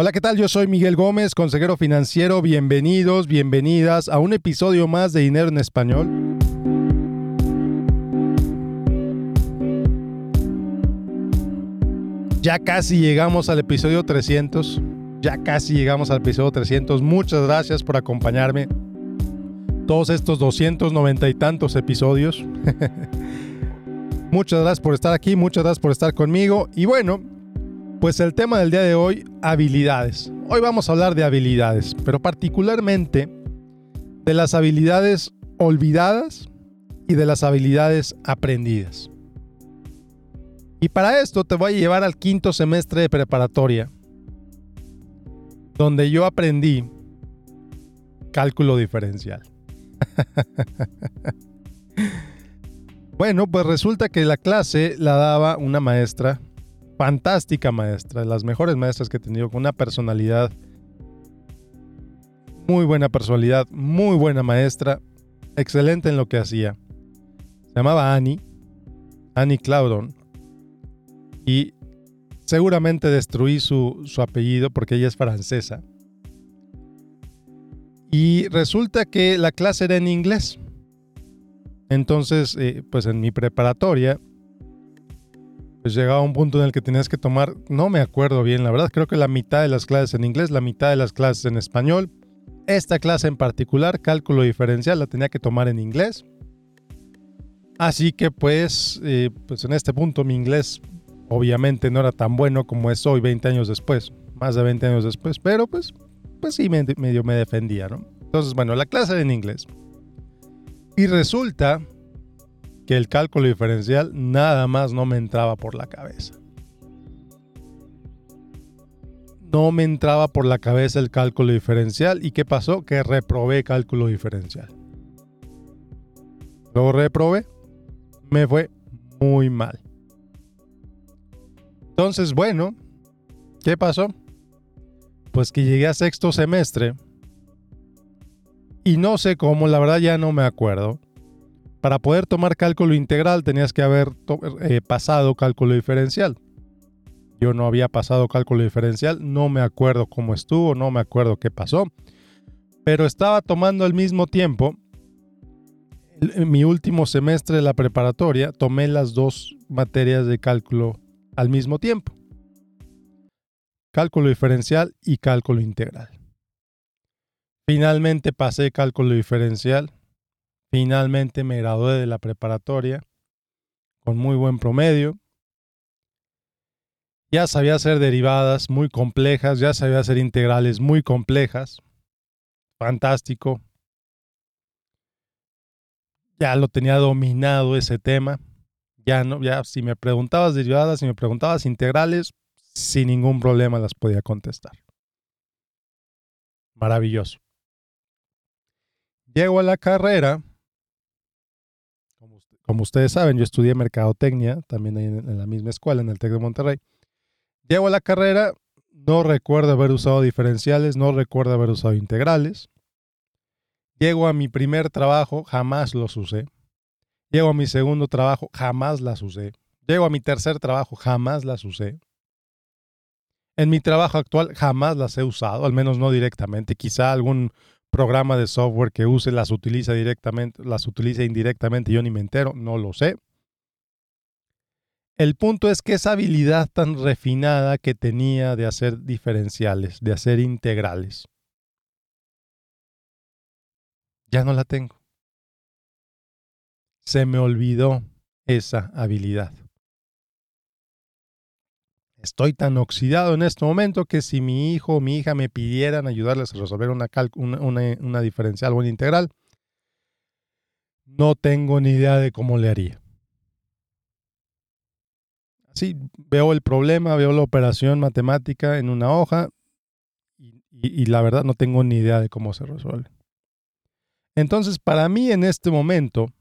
Hola, ¿qué tal? Yo soy Miguel Gómez, consejero financiero. Bienvenidos, bienvenidas a un episodio más de Dinero en Español. Ya casi llegamos al episodio 300. Ya casi llegamos al episodio 300. Muchas gracias por acompañarme. Todos estos 290 y tantos episodios. muchas gracias por estar aquí, muchas gracias por estar conmigo. Y bueno, pues el tema del día de hoy, habilidades. Hoy vamos a hablar de habilidades, pero particularmente de las habilidades olvidadas y de las habilidades aprendidas. Y para esto te voy a llevar al quinto semestre de preparatoria, donde yo aprendí cálculo diferencial. bueno, pues resulta que la clase la daba una maestra fantástica maestra, las mejores maestras que he tenido, con una personalidad, muy buena personalidad, muy buena maestra, excelente en lo que hacía. Se llamaba Annie, Annie Claudon, y seguramente destruí su, su apellido porque ella es francesa. Y resulta que la clase era en inglés. Entonces, eh, pues en mi preparatoria pues llegaba un punto en el que tenías que tomar, no me acuerdo bien, la verdad, creo que la mitad de las clases en inglés, la mitad de las clases en español. Esta clase en particular, cálculo diferencial, la tenía que tomar en inglés. Así que pues, eh, pues en este punto mi inglés obviamente no era tan bueno como es hoy 20 años después, más de 20 años después, pero pues, pues sí, medio me defendía, ¿no? Entonces, bueno, la clase era en inglés. Y resulta que el cálculo diferencial nada más no me entraba por la cabeza. No me entraba por la cabeza el cálculo diferencial. ¿Y qué pasó? Que reprobé cálculo diferencial. Lo reprobé. Me fue muy mal. Entonces, bueno, ¿qué pasó? Pues que llegué a sexto semestre. Y no sé cómo, la verdad ya no me acuerdo para poder tomar cálculo integral tenías que haber eh, pasado cálculo diferencial. Yo no había pasado cálculo diferencial, no me acuerdo cómo estuvo, no me acuerdo qué pasó, pero estaba tomando al mismo tiempo, en mi último semestre de la preparatoria, tomé las dos materias de cálculo al mismo tiempo. Cálculo diferencial y cálculo integral. Finalmente pasé cálculo diferencial Finalmente me gradué de la preparatoria con muy buen promedio. Ya sabía hacer derivadas muy complejas, ya sabía hacer integrales muy complejas. Fantástico. Ya lo tenía dominado ese tema. Ya no, ya si me preguntabas derivadas, si me preguntabas integrales, sin ningún problema las podía contestar. Maravilloso. Llego a la carrera como ustedes saben, yo estudié mercadotecnia, también en, la misma escuela, en el TEC de Monterrey. Llego a la carrera, no recuerdo haber usado diferenciales, no recuerdo haber usado integrales. Llego a mi primer trabajo, jamás los usé. Llego a mi segundo trabajo, jamás las usé. Llego a mi tercer trabajo, jamás las usé. En mi trabajo actual jamás las he usado, al menos no directamente. Quizá algún programa de software que use las utiliza directamente, las utiliza indirectamente, yo ni me entero, no lo sé. El punto es que esa habilidad tan refinada que tenía de hacer diferenciales, de hacer integrales, ya no la tengo. Se me olvidó esa habilidad. Estoy tan oxidado en este momento que si mi hijo o mi hija me pidieran ayudarles a resolver una, una, diferencial o una integral, no tengo ni idea de cómo le haría. Así veo el problema, veo la operación matemática en una hoja y la verdad no tengo ni idea de cómo se resuelve. Entonces, para mí en este momento,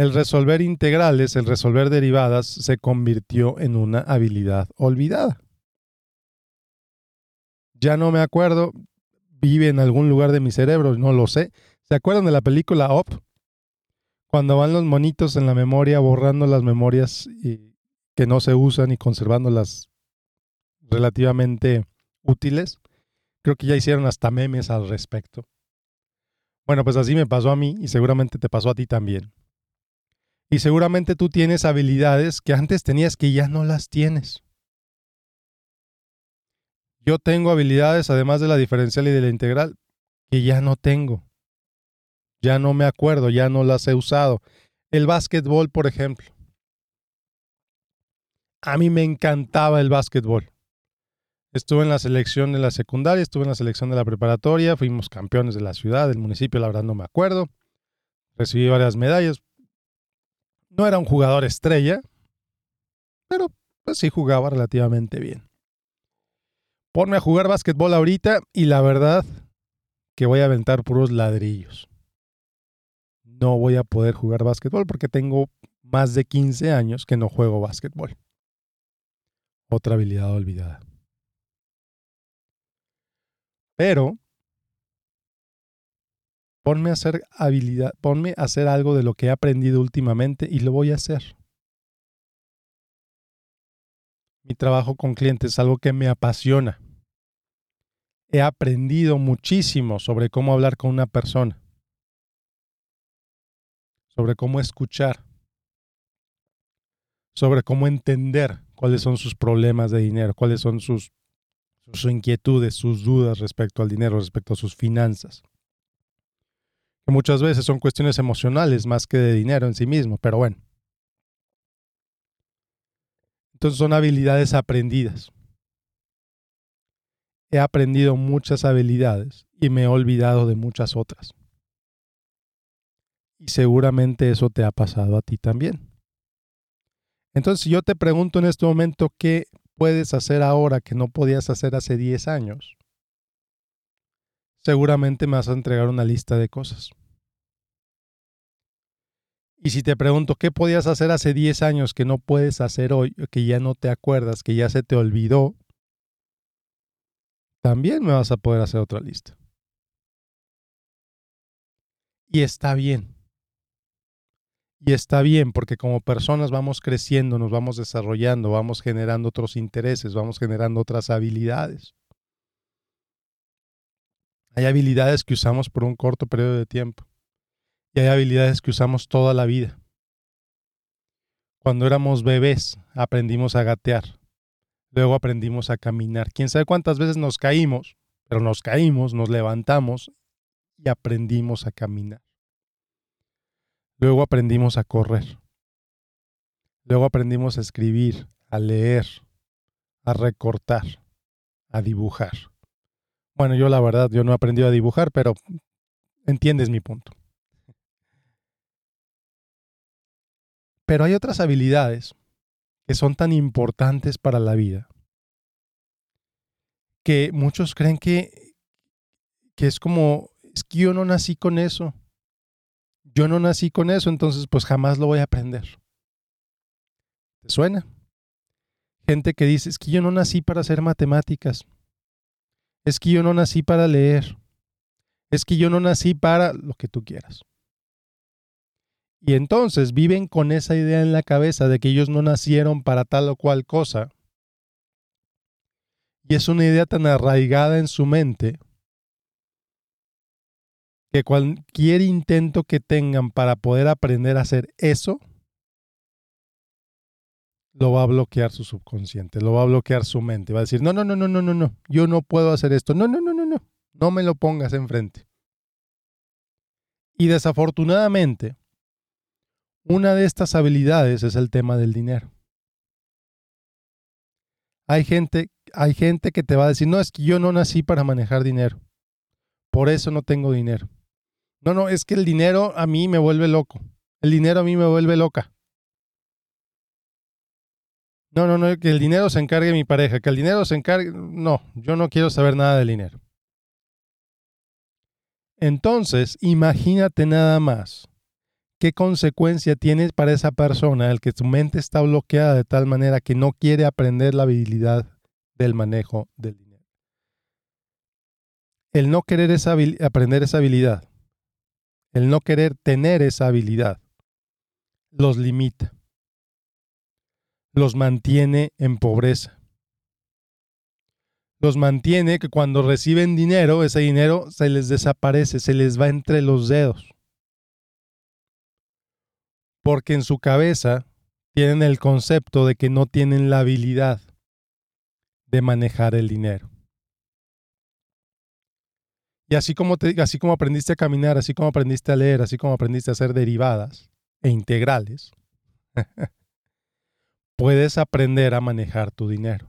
el resolver integrales, el resolver derivadas, se convirtió en una habilidad olvidada. Ya no me acuerdo, vive en algún lugar de mi cerebro, no lo sé. ¿Se acuerdan de la película Op? Cuando van los monitos en la memoria borrando las memorias que no se usan y conservándolas relativamente útiles. Creo que ya hicieron hasta memes al respecto. Bueno, pues así me pasó a mí y seguramente te pasó a ti también. Y seguramente tú tienes habilidades que antes tenías que ya no las tienes. Yo tengo habilidades, además de la diferencial y de la integral, que ya no tengo. Ya no me acuerdo, ya no las he usado. El básquetbol, por ejemplo. A mí me encantaba el básquetbol. Estuve en la selección de la secundaria, estuve en la selección de la preparatoria, fuimos campeones de la ciudad, del municipio, la verdad no me acuerdo. Recibí varias medallas. No era un jugador estrella, pero pues sí jugaba relativamente bien. Ponme a jugar básquetbol ahorita y la verdad que voy a aventar puros ladrillos. No voy a poder jugar básquetbol porque tengo más de 15 años que no juego básquetbol. Otra habilidad olvidada. Pero ponme a hacer habilidad, ponme a hacer algo de lo que he aprendido últimamente y lo voy a hacer. Mi trabajo con clientes es algo que me apasiona. He aprendido muchísimo sobre cómo hablar con una persona, sobre cómo escuchar, sobre cómo entender cuáles son sus problemas de dinero, cuáles son sus, sus inquietudes, sus dudas respecto al dinero, respecto a sus finanzas. Muchas veces son cuestiones emocionales más que de dinero en sí mismo, pero bueno. Entonces son habilidades aprendidas. He aprendido muchas habilidades y me he olvidado de muchas otras. Y seguramente eso te ha pasado a ti también. Entonces, si yo te pregunto en este momento qué puedes hacer ahora que no podías hacer hace 10 años, seguramente me vas a entregar una lista de cosas. Y si te pregunto qué podías hacer hace 10 años que no puedes hacer hoy, que ya no te acuerdas, que ya se te olvidó, también me vas a poder hacer otra lista. Y está bien. Y está bien porque como personas vamos creciendo, nos vamos desarrollando, vamos generando otros intereses, vamos generando otras habilidades. Hay habilidades que usamos por un corto periodo de tiempo y hay habilidades que usamos toda la vida. Cuando éramos bebés aprendimos a gatear, luego aprendimos a caminar. Quién sabe cuántas veces nos caímos, pero nos caímos, nos levantamos y aprendimos a caminar. Luego aprendimos a correr. Luego aprendimos a escribir, a leer, a recortar, a dibujar. Bueno, yo la verdad, yo no he aprendido a dibujar, pero entiendes mi punto. Pero hay otras habilidades que son tan importantes para la vida que muchos creen que, que es como, es que yo no nací con eso. Yo no nací con eso, entonces pues jamás lo voy a aprender. ¿Te suena? Gente que dice, es que yo no nací para hacer matemáticas. Es que yo no nací para leer. Es que yo no nací para lo que tú quieras. Y entonces viven con esa idea en la cabeza de que ellos no nacieron para tal o cual cosa. Y es una idea tan arraigada en su mente que cualquier intento que tengan para poder aprender a hacer eso, lo va a bloquear su subconsciente, lo va a bloquear su mente. Va a decir, no, no, no, no, no, no, no, yo no puedo hacer esto. No, no, no, no, no, no me lo pongas enfrente. Y desafortunadamente, una de estas habilidades es el tema del dinero. Hay gente, hay gente que te va a decir, no, es que yo no nací para manejar dinero. Por eso no tengo dinero. No, no, es que el dinero a mí me vuelve loco. El dinero a mí me vuelve loca. No, no, no, que el dinero se encargue mi pareja, que el dinero se encargue. No, yo no quiero saber nada del dinero. Entonces, imagínate nada más qué consecuencia tiene para esa persona el que su mente está bloqueada de tal manera que no quiere aprender la habilidad del manejo del dinero. El no querer aprender esa habilidad, el no querer tener esa habilidad, los limita, los mantiene en pobreza, los mantiene que cuando reciben dinero, ese dinero se les desaparece, se les va entre los dedos. Porque en su cabeza tienen el concepto de que no tienen la habilidad de manejar el dinero. Y así como, así como aprendiste a caminar, así como aprendiste a leer, así como aprendiste a hacer derivadas e integrales, puedes aprender a manejar tu dinero.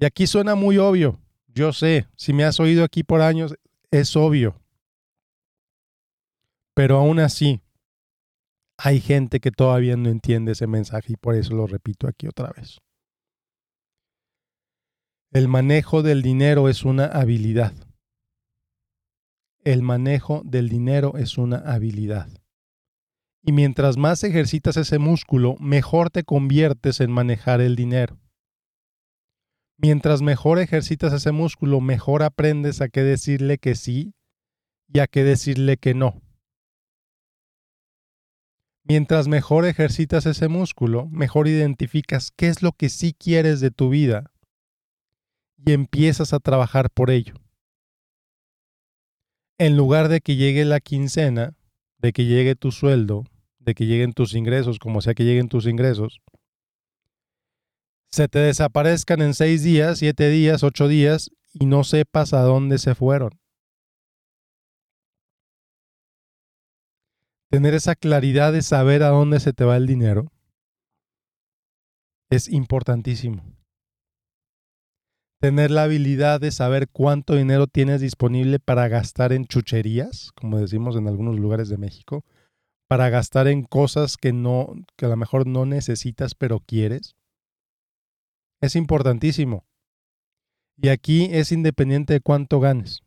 Y aquí suena muy obvio. Yo sé, si me has oído aquí por años, es obvio. Pero aún así, hay gente que todavía no entiende ese mensaje y por eso lo repito aquí otra vez. El manejo del dinero es una habilidad. El manejo del dinero es una habilidad. Y mientras más ejercitas ese músculo, mejor te conviertes en manejar el dinero. Mientras mejor ejercitas ese músculo, mejor aprendes a qué decirle que sí y a qué decirle que no. Mientras mejor ejercitas ese músculo, mejor identificas qué es lo que sí quieres de tu vida y empiezas a trabajar por ello. En lugar de que llegue la quincena, de que llegue tu sueldo, de que lleguen tus ingresos, como sea que lleguen tus ingresos, se te desaparezcan en seis días, siete días, ocho días y no sepas a dónde se fueron. Tener esa claridad de saber a dónde se te va el dinero es importantísimo. Tener la habilidad de saber cuánto dinero tienes disponible para gastar en chucherías, como decimos en algunos lugares de México, para gastar en cosas que no que a lo mejor no necesitas pero quieres es importantísimo. Y aquí es independiente de cuánto ganes.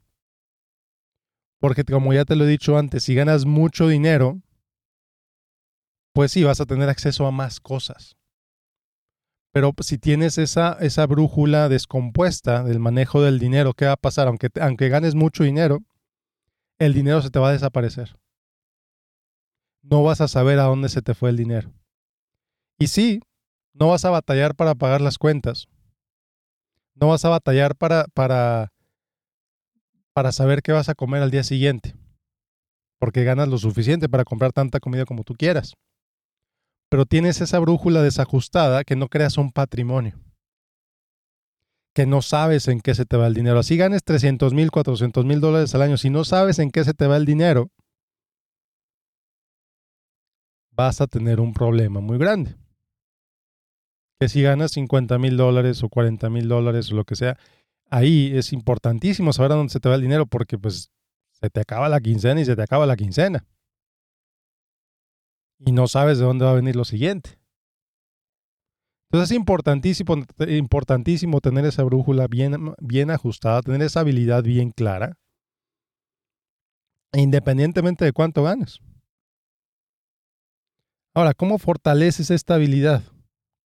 Porque como ya te lo he dicho antes, si ganas mucho dinero, pues sí, vas a tener acceso a más cosas. Pero si tienes esa, esa brújula descompuesta del manejo del dinero, ¿qué va a pasar? Aunque, aunque ganes mucho dinero, el dinero se te va a desaparecer. No vas a saber a dónde se te fue el dinero. Y sí, no vas a batallar para pagar las cuentas. No vas a batallar para, para, para saber qué vas a comer al día siguiente. Porque ganas lo suficiente para comprar tanta comida como tú quieras. Pero tienes esa brújula desajustada que no creas un patrimonio. Que no sabes en qué se te va el dinero. Así ganes 300 mil, 400 mil dólares al año. Si no sabes en qué se te va el dinero, vas a tener un problema muy grande que si ganas 50 mil dólares o 40 mil dólares o lo que sea, ahí es importantísimo saber a dónde se te va el dinero porque pues se te acaba la quincena y se te acaba la quincena. Y no sabes de dónde va a venir lo siguiente. Entonces es importantísimo, importantísimo tener esa brújula bien, bien ajustada, tener esa habilidad bien clara, independientemente de cuánto ganes. Ahora, ¿cómo fortaleces esta habilidad?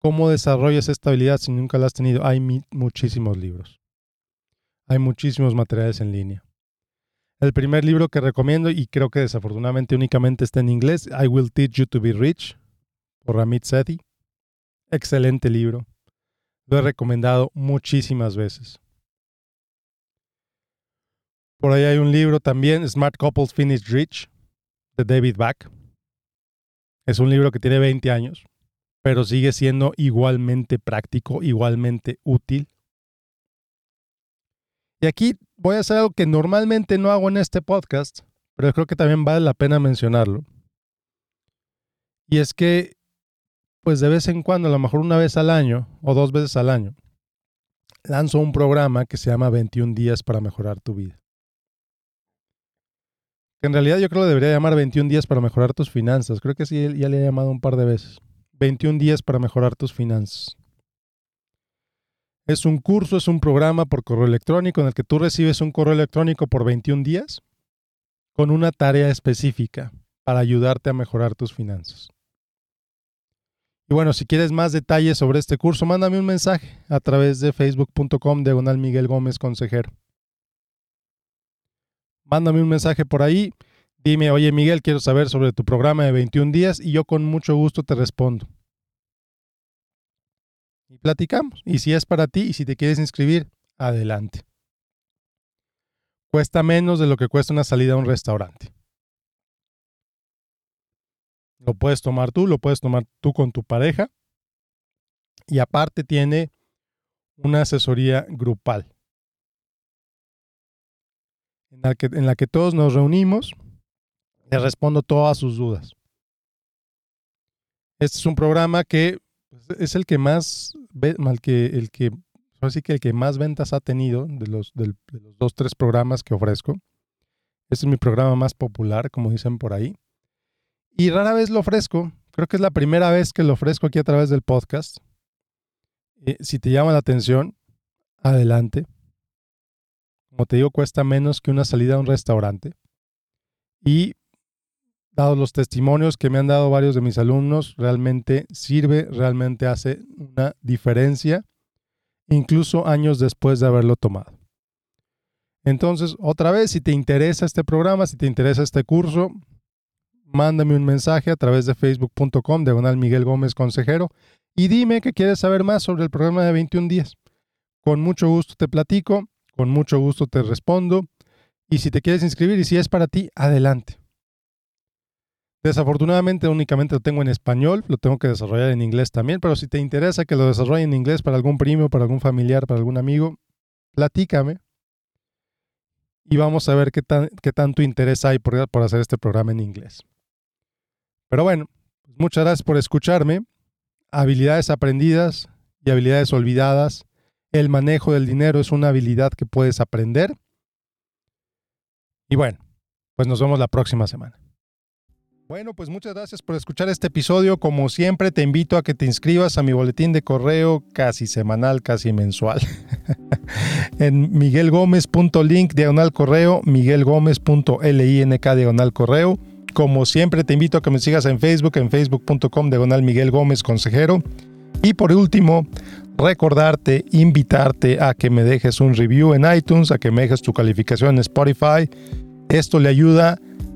¿Cómo desarrollas esta habilidad si nunca la has tenido? Hay muchísimos libros. Hay muchísimos materiales en línea. El primer libro que recomiendo, y creo que desafortunadamente únicamente está en inglés, I Will Teach You to Be Rich, por Ramit Sethi. Excelente libro. Lo he recomendado muchísimas veces. Por ahí hay un libro también, Smart Couples Finish Rich, de David Back. Es un libro que tiene 20 años pero sigue siendo igualmente práctico, igualmente útil. Y aquí voy a hacer algo que normalmente no hago en este podcast, pero creo que también vale la pena mencionarlo. Y es que, pues de vez en cuando, a lo mejor una vez al año o dos veces al año, lanzo un programa que se llama 21 días para mejorar tu vida. Que en realidad yo creo que debería llamar 21 días para mejorar tus finanzas. Creo que sí, ya le he llamado un par de veces. 21 días para mejorar tus finanzas. Es un curso, es un programa por correo electrónico en el que tú recibes un correo electrónico por 21 días con una tarea específica para ayudarte a mejorar tus finanzas. Y bueno, si quieres más detalles sobre este curso, mándame un mensaje a través de facebook.com diagonal Miguel Gómez Consejero. Mándame un mensaje por ahí Dime, oye Miguel, quiero saber sobre tu programa de 21 días y yo con mucho gusto te respondo. Y platicamos. Y si es para ti y si te quieres inscribir, adelante. Cuesta menos de lo que cuesta una salida a un restaurante. Lo puedes tomar tú, lo puedes tomar tú con tu pareja. Y aparte tiene una asesoría grupal. En la que, en la que todos nos reunimos. Le respondo todas sus dudas. Este es un programa que es el que más, que, el que, así que el que más ventas ha tenido de los, de los dos, tres programas que ofrezco. Este es mi programa más popular, como dicen por ahí. Y rara vez lo ofrezco. Creo que es la primera vez que lo ofrezco aquí a través del podcast. Eh, si te llama la atención, adelante. Como te digo, cuesta menos que una salida a un restaurante. Y dados los testimonios que me han dado varios de mis alumnos, realmente sirve, realmente hace una diferencia, incluso años después de haberlo tomado. Entonces, otra vez, si te interesa este programa, si te interesa este curso, mándame un mensaje a través de facebook.com, diagonal Miguel Gómez Consejero, y dime que quieres saber más sobre el programa de 21 días. Con mucho gusto te platico, con mucho gusto te respondo, y si te quieres inscribir y si es para ti, adelante. Desafortunadamente únicamente lo tengo en español, lo tengo que desarrollar en inglés también, pero si te interesa que lo desarrolle en inglés para algún primo, para algún familiar, para algún amigo, platícame y vamos a ver qué, tanto interés hay por, por hacer este programa en inglés. Pero bueno, pues muchas gracias por escucharme. Habilidades aprendidas y habilidades olvidadas. El manejo del dinero es una habilidad que puedes aprender. Y bueno, pues nos vemos la próxima semana. Bueno, pues muchas gracias por escuchar este episodio. Como siempre, te invito a que te inscribas a mi boletín de correo casi semanal, casi mensual. en miguelgomez.link diagonal correo, miguelgomez.link diagonal correo. Como siempre, te invito a que me sigas en Facebook, en facebook.com diagonal Miguel Gómez Consejero. Y por último, recordarte, invitarte a que me dejes un review en iTunes, a que me dejes tu calificación en Spotify. Esto le ayuda